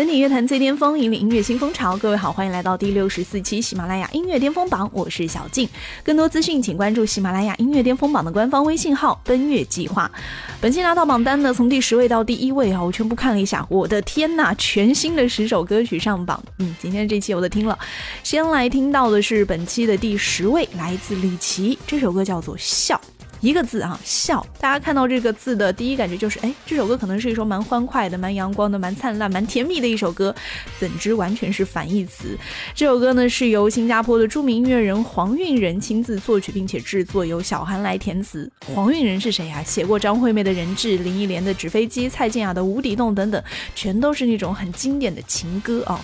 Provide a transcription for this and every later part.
等你乐坛最巅峰，引领音乐新风潮。各位好，欢迎来到第六十四期喜马拉雅音乐巅峰榜，我是小静。更多资讯请关注喜马拉雅音乐巅峰榜的官方微信号“奔月计划”。本期拿到榜单呢，从第十位到第一位啊，我全部看了一下，我的天呐，全新的十首歌曲上榜。嗯，今天这期我都听了。先来听到的是本期的第十位，来自李琦，这首歌叫做《笑》。一个字啊，笑。大家看到这个字的第一感觉就是，哎，这首歌可能是一首蛮欢快的、蛮阳光的、蛮灿烂、蛮甜蜜的一首歌。怎知完全是反义词。这首歌呢是由新加坡的著名音乐人黄韵仁亲自作曲并且制作，由小韩来填词。黄韵仁是谁啊？写过张惠妹的人质、林忆莲的纸飞机、蔡健雅的无底洞等等，全都是那种很经典的情歌啊。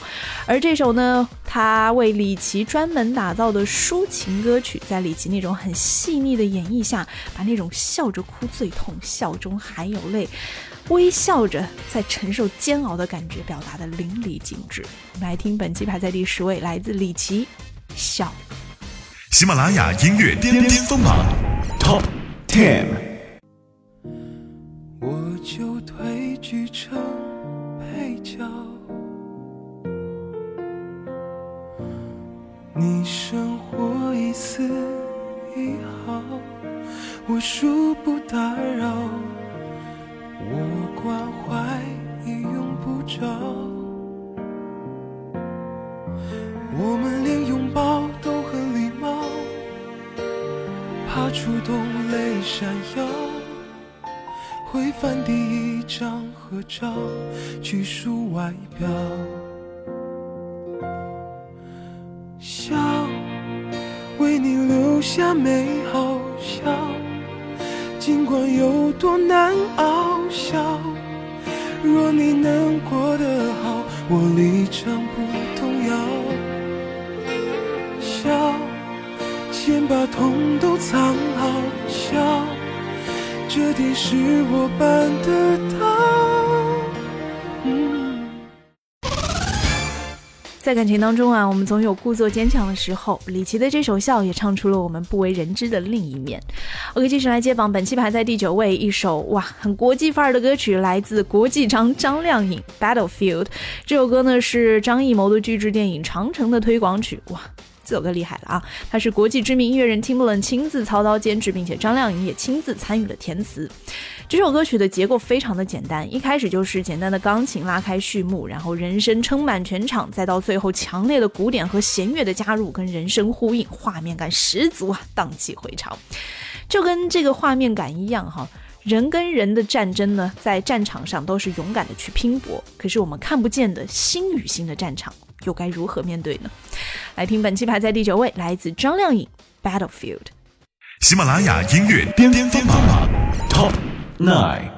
而这首呢，他为李琦专门打造的抒情歌曲，在李琦那种很细腻的演绎下。把那种笑着哭最痛，笑中含有泪，微笑着在承受煎熬的感觉表达的淋漓尽致。我们来听本期排在第十位，来自李琦，《笑》。喜马拉雅音乐巅巅峰榜 Top Ten。我就退居成配角，你生活一丝你好。我恕不打扰，我关怀已用不着，我们连拥抱都很礼貌，怕触动泪闪耀，会翻第一张合照，拘束外表，多难熬，笑。若你能过得好，我立场不动摇。笑，先把痛都藏好。笑，这点是我办得在感情当中啊，我们总有故作坚强的时候。李琦的这首《笑》也唱出了我们不为人知的另一面。OK，继续来接榜，本期排在第九位，一首哇很国际范儿的歌曲，来自国际张张靓颖《Battlefield》。这首歌呢是张艺谋的巨制电影《长城》的推广曲。哇！这首歌厉害了啊！它是国际知名音乐人 Timbaland 亲自操刀监制，并且张靓颖也亲自参与了填词。这首歌曲的结构非常的简单，一开始就是简单的钢琴拉开序幕，然后人声撑满全场，再到最后强烈的鼓点和弦乐的加入，跟人声呼应，画面感十足啊，荡气回肠。就跟这个画面感一样哈，人跟人的战争呢，在战场上都是勇敢的去拼搏，可是我们看不见的心与心的战场。又该如何面对呢？来听本期排在第九位，来自张靓颖《Battlefield》。喜马拉雅音乐巅巅峰榜 Top Nine。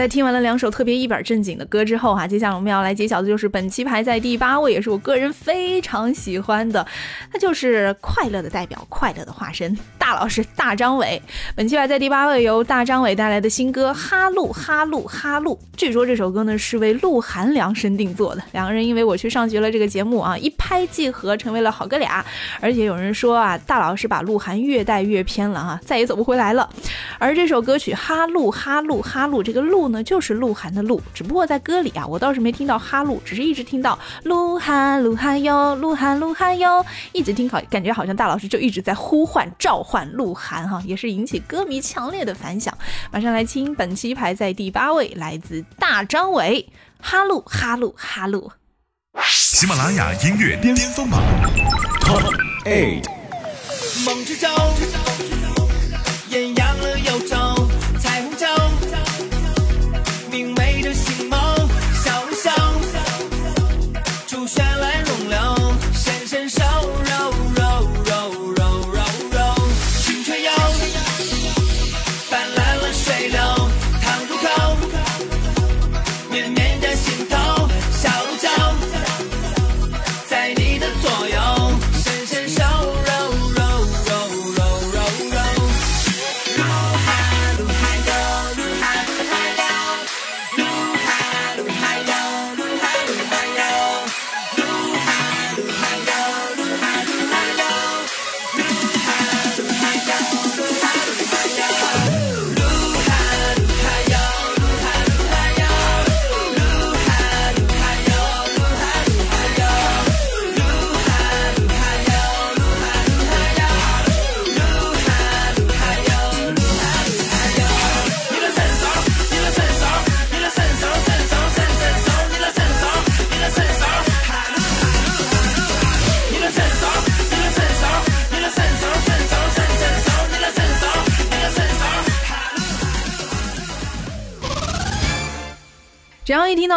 在听完了两首特别一本正经的歌之后哈，接下来我们要来揭晓的就是本期排在第八位，也是我个人非常喜欢的，他就是快乐的代表，快乐的化身，大老师大张伟。本期排在第八位，由大张伟带来的新歌《哈路哈路哈路》。据说这首歌呢是为鹿晗量身定做的，两个人因为我去上学了这个节目啊，一拍即合，成为了好哥俩。而且有人说啊，大老师把鹿晗越带越偏了啊，再也走不回来了。而这首歌曲《哈路哈路哈路》，这个鹿。呢，就是鹿晗的鹿，只不过在歌里啊，我倒是没听到哈鹿，只是一直听到鹿晗，鹿晗哟，鹿晗，鹿晗哟，一直听好，感觉好像大老师就一直在呼唤、召唤鹿晗哈，也是引起歌迷强烈的反响。马上来听本期排在第八位，来自大张伟，哈鹿哈鹿哈鹿。喜马拉雅音乐巅峰榜 Top Eight。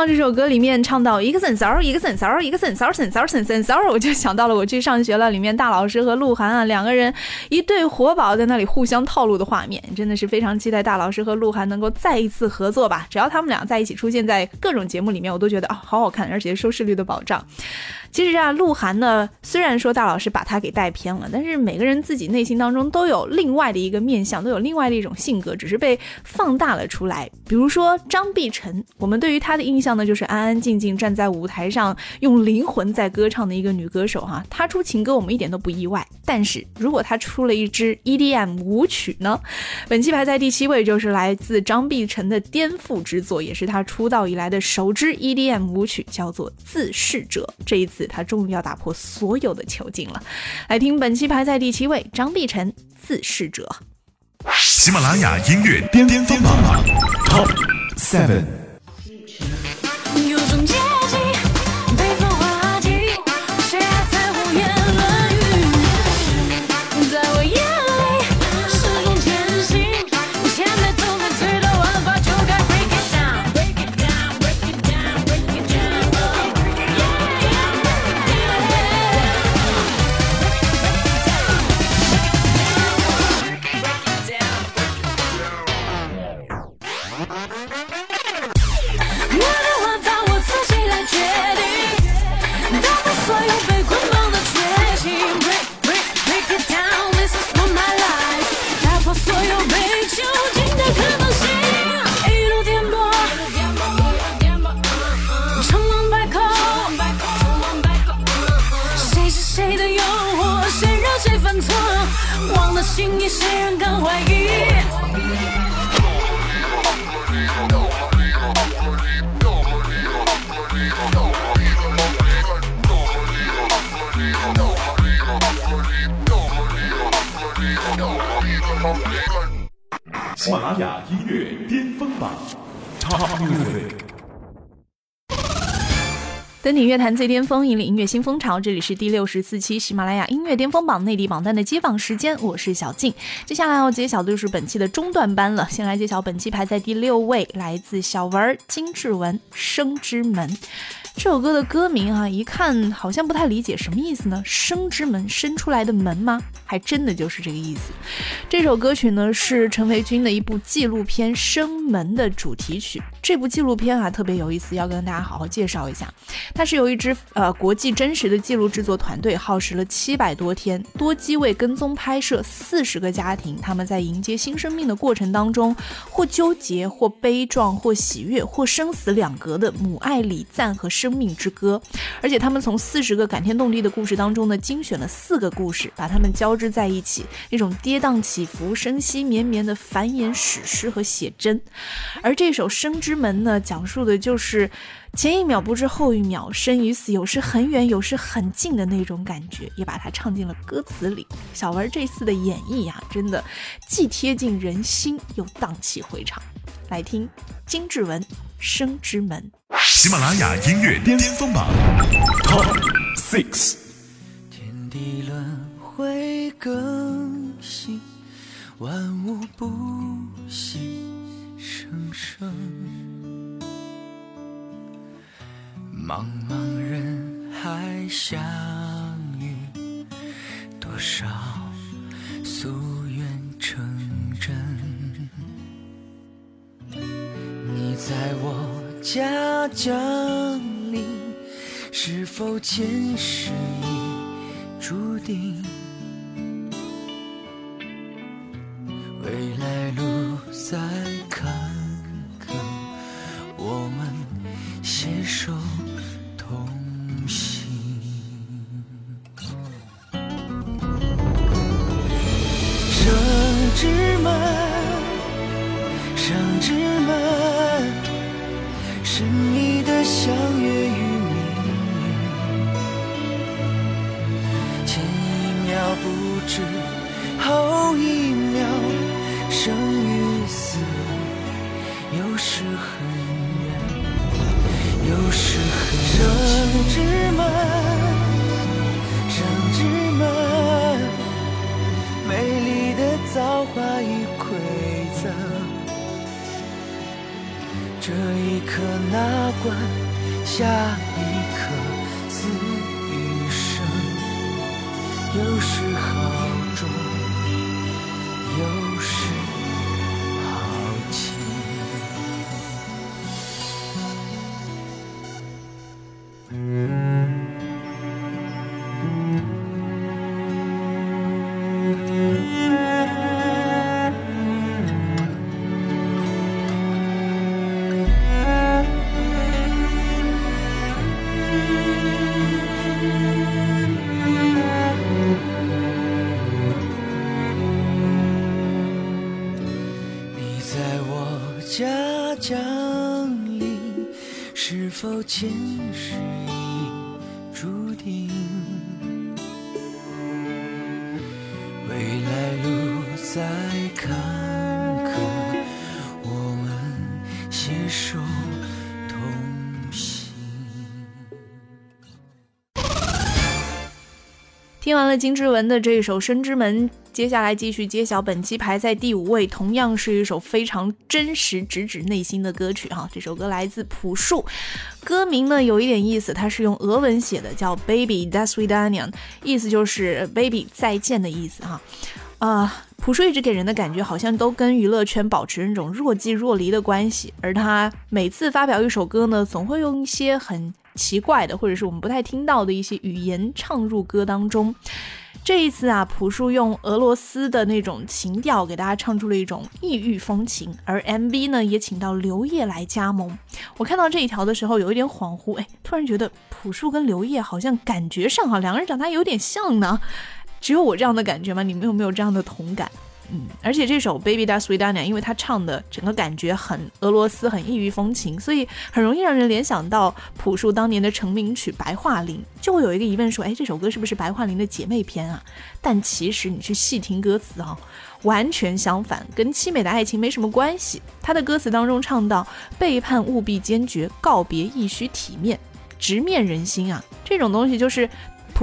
这首歌里面唱到一个神骚，一个神骚，一个神骚，神骚，神神骚，我就想到了我去上学了里面大老师和鹿晗啊两个人一对活宝在那里互相套路的画面，真的是非常期待大老师和鹿晗能够再一次合作吧。只要他们俩在一起出现在各种节目里面，我都觉得啊好好看，而且收视率的保障。其实啊，鹿晗呢，虽然说大老师把他给带偏了，但是每个人自己内心当中都有另外的一个面相，都有另外的一种性格，只是被放大了出来。比如说张碧晨，我们对于她的印象呢，就是安安静静站在舞台上，用灵魂在歌唱的一个女歌手哈。她出情歌我们一点都不意外，但是如果她出了一支 EDM 舞曲呢？本期排在第七位，就是来自张碧晨的颠覆之作，也是她出道以来的首支 EDM 舞曲，叫做《自噬者》。这一次。他终于要打破所有的囚禁了，来听本期排在第七位张碧晨《自噬者》。喜马拉雅音乐巅峰榜 Top Seven。喜马拉雅音乐巅峰榜 Top Music，登顶乐坛最巅峰，引领音乐新风潮。这里是第六十四期喜马拉雅音乐巅峰榜内地榜单的揭榜时间，我是小静。接下来要揭晓的就是本期的中段班了。先来揭晓本期排在第六位，来自小文金志文《生之门》。这首歌的歌名啊，一看好像不太理解，什么意思呢？生之门，生出来的门吗？还真的就是这个意思。这首歌曲呢是陈维军的一部纪录片《生门》的主题曲。这部纪录片啊特别有意思，要跟大家好好介绍一下。它是由一支呃国际真实的记录制作团队耗时了七百多天，多机位跟踪拍摄四十个家庭，他们在迎接新生命的过程当中，或纠结，或悲壮，或喜悦，或生死两隔的母爱礼赞和生命之歌。而且他们从四十个感天动地的故事当中呢，精选了四个故事，把它们交织在一起，那种跌宕起伏、声息绵绵的繁衍史诗和写真。而这首《生之门》呢，讲述的就是前一秒不知后一秒，生与死有时很远，有时很近的那种感觉，也把它唱进了歌词里。小文这次的演绎呀，真的既贴近人心，又荡气回肠。来听金志文《生之门》。喜马拉雅音乐巅峰榜 Top Six。天地轮回更新，万物不息生生。茫茫人海相遇，多少夙愿成真。你在我家降临，是否前世已注定？之门，生之门，美丽的造化与馈赠。这一刻哪管，下我家降临，是否前世已注定？未来路再坎坷，我们携手同行。听完了金志文的这首《生之门》，接下来继续揭晓本期排在第五位，同样是一首非常真实、直指内心的歌曲哈。这首歌来自朴树，歌名呢有一点意思，它是用俄文写的，叫 Baby Das Vidania，意思就是 Baby 再见的意思哈。啊、朴树一直给人的感觉好像都跟娱乐圈保持那种若即若离的关系，而他每次发表一首歌呢，总会用一些很奇怪的，或者是我们不太听到的一些语言唱入歌当中。这一次啊，朴树用俄罗斯的那种情调给大家唱出了一种异域风情，而 MV 呢也请到刘烨来加盟。我看到这一条的时候有一点恍惚，哎，突然觉得朴树跟刘烨好像感觉上哈两个人长得还有点像呢。只有我这样的感觉吗？你们有没有这样的同感？嗯，而且这首《Baby Da Sweetania》，因为它唱的整个感觉很俄罗斯，很异域风情，所以很容易让人联想到朴树当年的成名曲《白桦林》，就会有一个疑问说，哎，这首歌是不是白桦林的姐妹篇啊？但其实你去细听歌词啊，完全相反，跟凄美的爱情没什么关系。他的歌词当中唱到：“背叛务必坚决，告别亦需体面，直面人心啊。”这种东西就是。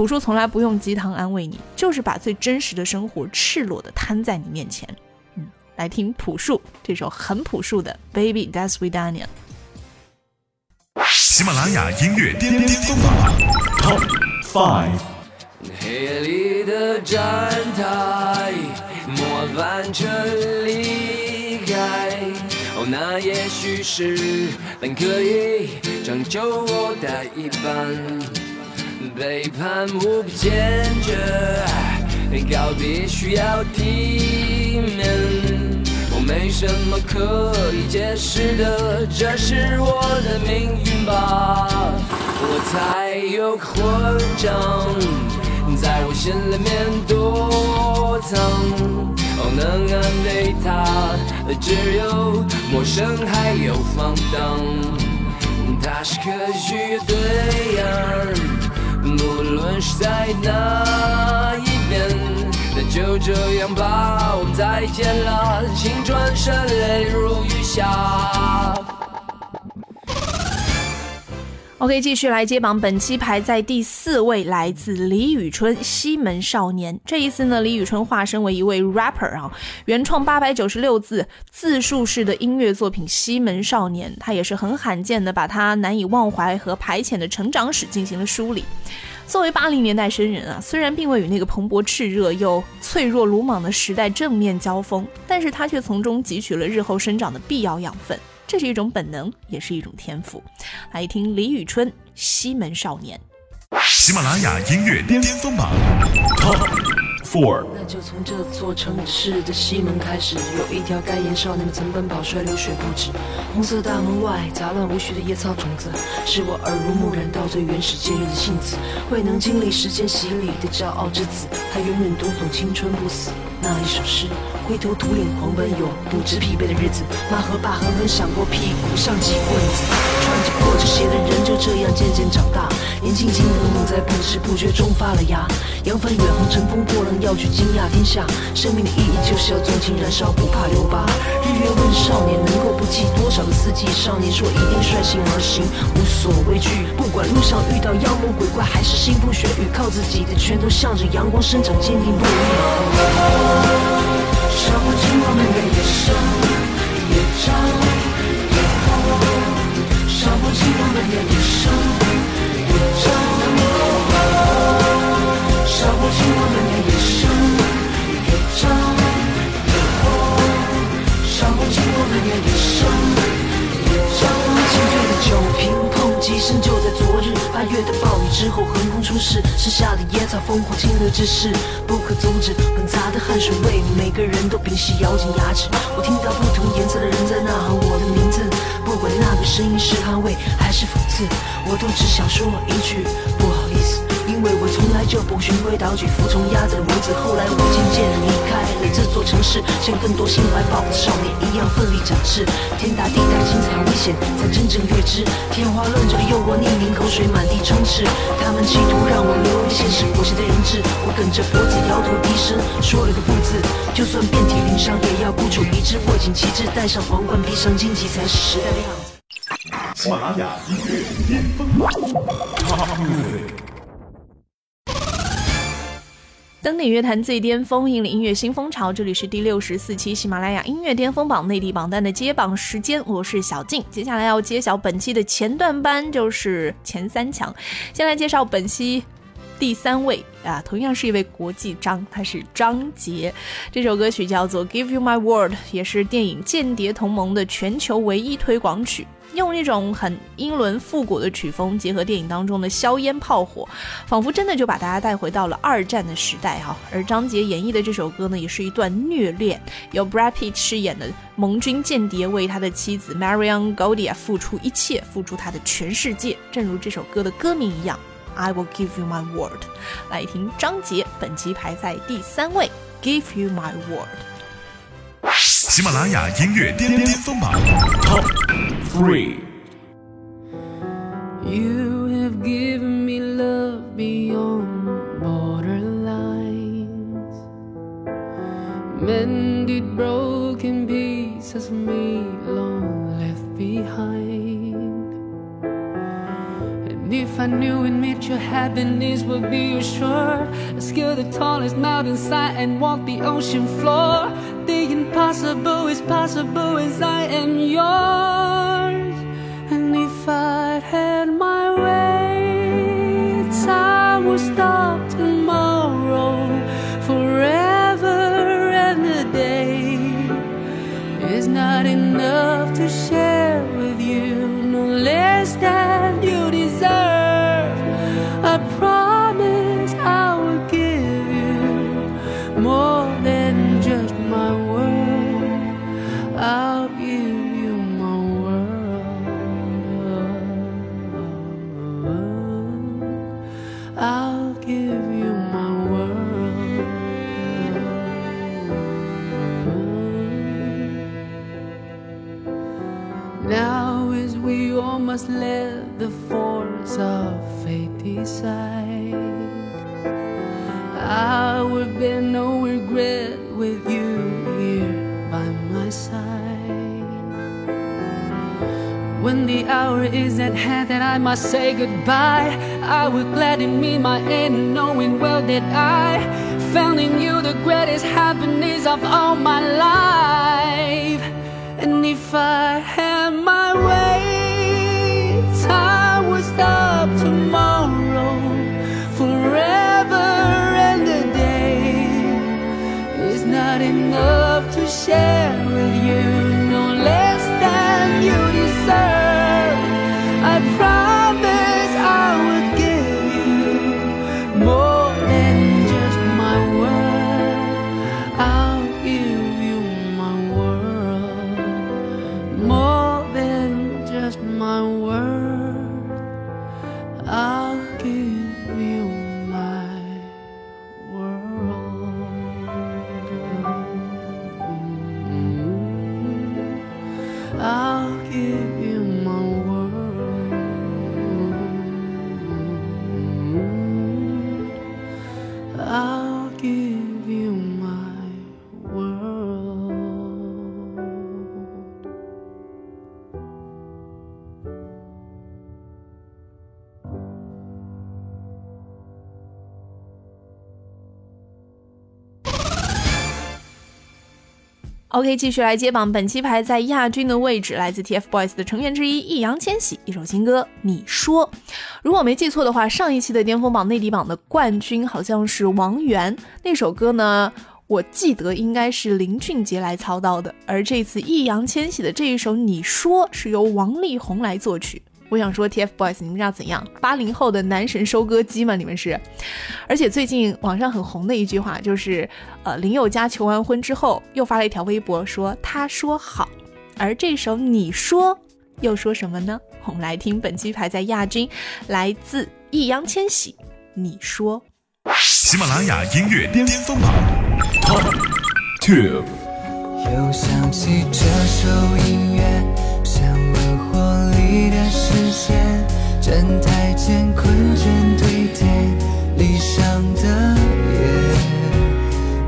朴树从来不用鸡汤安慰你，就是把最真实的生活赤裸的摊在你面前。嗯，来听朴树这首很朴树的《Baby That's Vidania》。喜马拉雅音乐巅巅峰榜 Top Five。黑夜里的站台，末班车离开。哦，那也许是本可以拯救我的一半。背叛无比坚决，告别需要体面。我没什么可以解释的，这是我的命运吧。我才有混账，在我心里面躲藏。哦，能安慰他的只有陌生还有放荡。他是可许的对岸，无论是在哪一边。那就这样吧，我们再见了，请转身，泪如雨下。OK，继续来接榜，本期排在第四位，来自李宇春《西门少年》。这一次呢，李宇春化身为一位 rapper 啊，原创八百九十六字自述式的音乐作品《西门少年》，他也是很罕见的把他难以忘怀和排遣的成长史进行了梳理。作为八零年代生人啊，虽然并未与那个蓬勃炽热又脆弱鲁莽的时代正面交锋，但是他却从中汲取了日后生长的必要养分。这是一种本能，也是一种天赋。来听李宇春《西门少年》。喜马拉雅音乐巅峰榜 Four。那就从这座城市的西门开始，有一条该沿少年们曾奔跑摔流血不止。红色大门外杂乱无序的野草种子，是我耳濡目染到最原始坚韧的性子。未能经历时间洗礼的骄傲之子，他永远读懂青春不死那一首诗。灰头土脸狂奔，有不知疲惫的日子。妈和爸狠狠闪过屁股上几棍子，穿着破着鞋的人就这样渐渐长大。年轻轻的梦在不知不觉中发了芽。扬帆远航，乘风破浪，要去惊讶天下。生命的意义就是要纵情燃烧，不怕留疤。日月问少年，能够不计多少个四季？少年说一定率性而行，无所畏惧。不管路上遇到妖魔鬼怪，还是腥风血雨，靠自己的拳头向着阳光生长，坚定不移。少不尽我们的野生野长野后，少不尽我们的野生野张野后，少不尽我们尽我们的野生野张。清脆的酒瓶碰击声就在昨日，八月的暴雨之后横空出世，剩下的野草疯狂侵略之势不可阻止，混杂的汗水为每个人都屏息，咬紧牙齿。我听到不同颜色的人在呐喊我的名字，不管那个声音是安慰还是讽刺，我都只想说一句不好。因为我从来就不循规蹈矩，服从鸭子的模子。后来我渐渐离开了这座城市，像更多心怀抱负的少年一样奋力展翅。天大地大，精彩危险才真正略知。天花乱坠的诱惑，匿名口水满地充斥。他们企图让我流离现实裹挟的人质，我梗着脖子摇头低声说了个不字。就算遍体鳞伤，也要孤注一掷，握紧旗帜，戴上皇冠，披上荆棘，才是时代的样子。喜马拉雅音乐巅峰登顶乐坛最巅峰，引领音乐新风潮。这里是第六十四期喜马拉雅音乐巅峰榜内地榜单的揭榜时间，我是小静。接下来要揭晓本期的前段班，就是前三强。先来介绍本期第三位啊，同样是一位国际张，他是张杰。这首歌曲叫做《Give You My Word》，也是电影《间谍同盟》的全球唯一推广曲。用一种很英伦复古的曲风，结合电影当中的硝烟炮火，仿佛真的就把大家带回到了二战的时代哈。而张杰演绎的这首歌呢，也是一段虐恋，由 Brad Pitt 饰演的盟军间谍为他的妻子 Marion Godia 付出一切，付出他的全世界，正如这首歌的歌名一样，I will give you my word。来听张杰，本期排在第三位，Give you my word。喜马拉雅音乐巅巅峰榜 Top Three。 You have given me love beyond borderlines, mended broken pieces of me long left behind. And if I knew it meant your happiness would be assured, I'd scale the tallest mountainside and walk the ocean floor. The impossible is possible as I am yours. And if I had Now, as we all must let the force of fate decide. I would bear no regret with you here by my side. When the hour is at hand that I must say goodbye, I would gladly meet my end, knowing well that I found in you the greatest happiness of all my life. And if I had my way, time would stop tomorrow. Forever, and the day is not enough to share with you, OK，继续来接榜，本期排在亚军的位置来自 TFBOYS 的成员之一易烊千玺，一首新歌《你说》。如果没记错的话，上一期的巅峰榜内地榜的冠军好像是王源，那首歌呢，我记得应该是林俊杰来操刀的，而这次易烊千玺的这一首《你说》是由王力宏来作曲。我想说，TFBOYS，你们知道怎样？八零后的男神收割机吗？你们是？而且最近网上很红的一句话就是，呃，林宥嘉求完婚之后又发了一条微博说他说好，而这首你说又说什么呢？我们来听本期排在亚军，来自易烊千玺，你说。喜马拉雅音乐巅峰榜 Top Two。又想起这首音乐，你的视线，站台前困倦堆叠理想的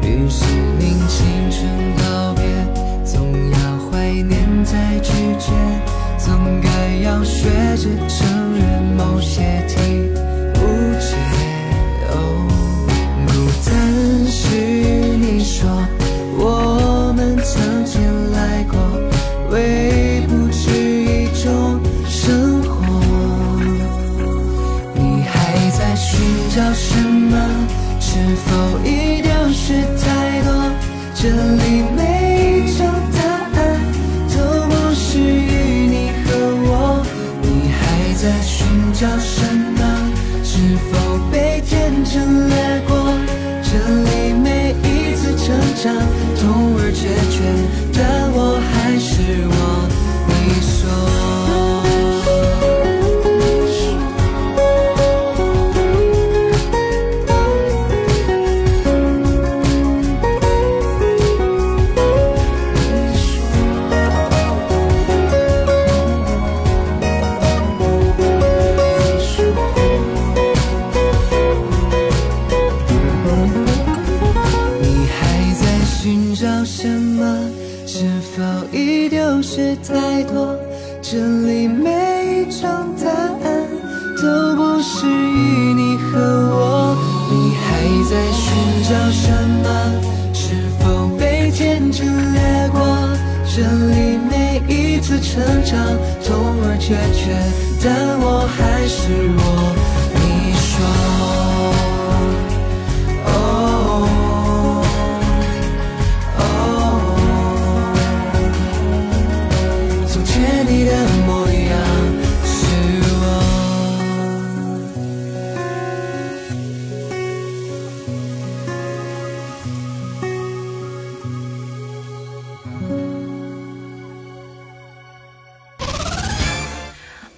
夜，于是你青春告别，总要怀念再拒绝，总该要学着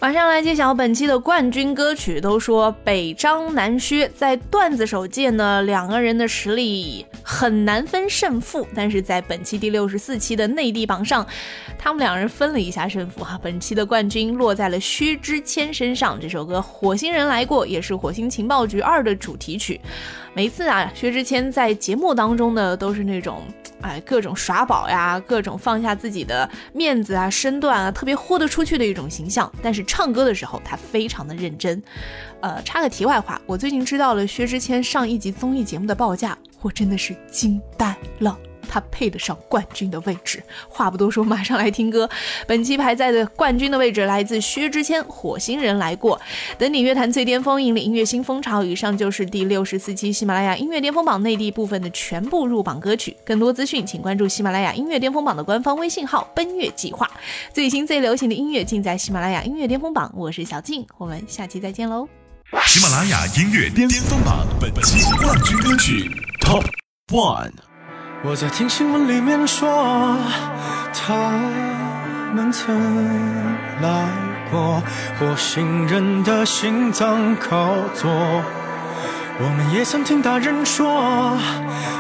马上来揭晓本期的冠军歌曲。都说北张南薛，在段子手界呢，两个人的实力很难分胜负。但是在本期第六十四期的内地榜上，他们两人分了一下胜负哈。本期的冠军落在了薛之谦身上。这首歌《火星人来过》也是《火星情报局二》的主题曲。每次啊，薛之谦在节目当中呢，都是那种。哎，各种耍宝呀，各种放下自己的面子啊、身段啊，特别豁得出去的一种形象。但是唱歌的时候，他非常的认真。呃，插个题外话，我最近知道了薛之谦上一集综艺节目的报价，我真的是惊呆了。他配得上冠军的位置。话不多说，马上来听歌。本期排在的冠军的位置来自薛之谦，《火星人来过》。等你乐坛最巅峰，引领音乐新风潮。以上就是第六十四期喜马拉雅音乐巅峰榜内地部分的全部入榜歌曲。更多资讯，请关注喜马拉雅音乐巅峰榜的官方微信号“奔月计划”。最新最流行的音乐尽在喜马拉雅音乐巅峰榜。我是小静，我们下期再见喽。喜马拉雅音乐巅峰榜本期冠军歌曲 Top One。我在听新闻里面说，他们曾来过火星人的心脏靠左。我们也曾听大人说，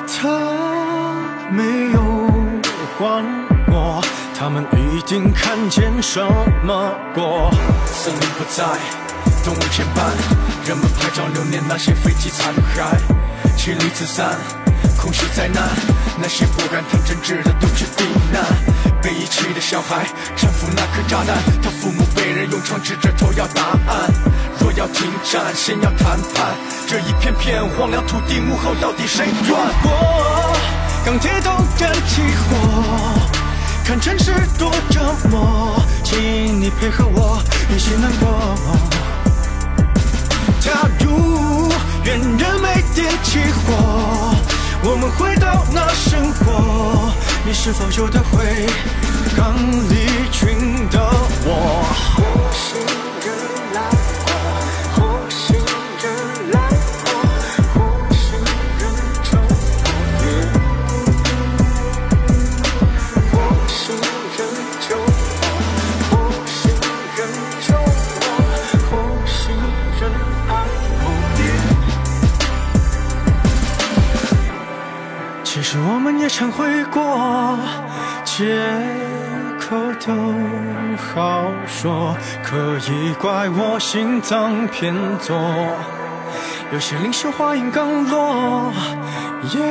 他没有管我，他们一定看见什么过。森林不在，动物牵绊，人们拍照留念那些飞机残骸，妻离子散。空虚灾难，那些不敢谈政治的都去避难。被遗弃的小孩搀扶那颗炸弹，他父母被人用枪指着头要答案。若要停战，先要谈判。这一片片荒凉土地，幕后到底谁软过？钢铁都燃起火，看城市多折磨，请你配合我一起难过。假如愿人没点起火。我们回到那生活，你是否有得回刚离群的我？忏悔过，借口都好说，可以怪我心脏偏左。有些领袖话音刚落，也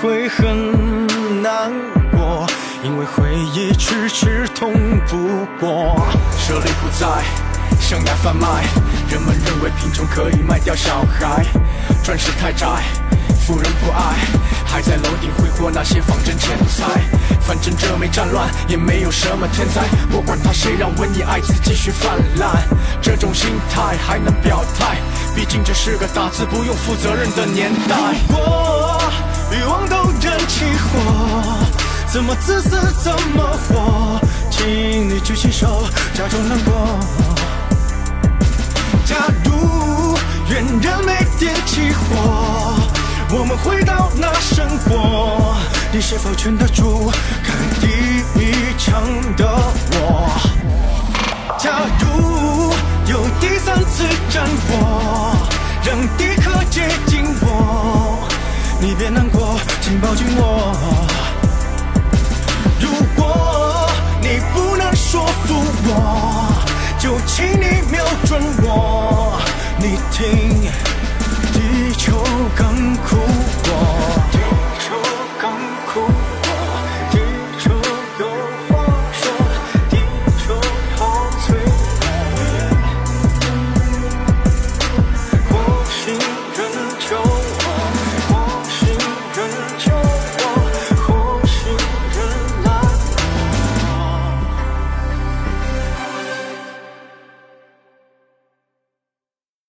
会很难过，因为回忆迟迟通不过。舍利不在，生涯贩卖，人们认为贫穷可以卖掉小孩，转世太窄。富人不爱，还在楼顶挥霍那些仿真钱财。反正这没战乱，也没有什么天灾。我管他谁让瘟疫艾滋继续泛滥，这种心态还能表态？毕竟这是个打字不用负责任的年代。如果欲望都燃起火，怎么自私怎么活？请你举起手，假装难过。假如愿人没点起火。我们回到那生活，你是否劝得住开第一枪的我？假如有第三次战火，让敌客接近我，你别难过，请抱紧我。如果你不能说服我，就请你瞄准我，你听，比地球更苦果。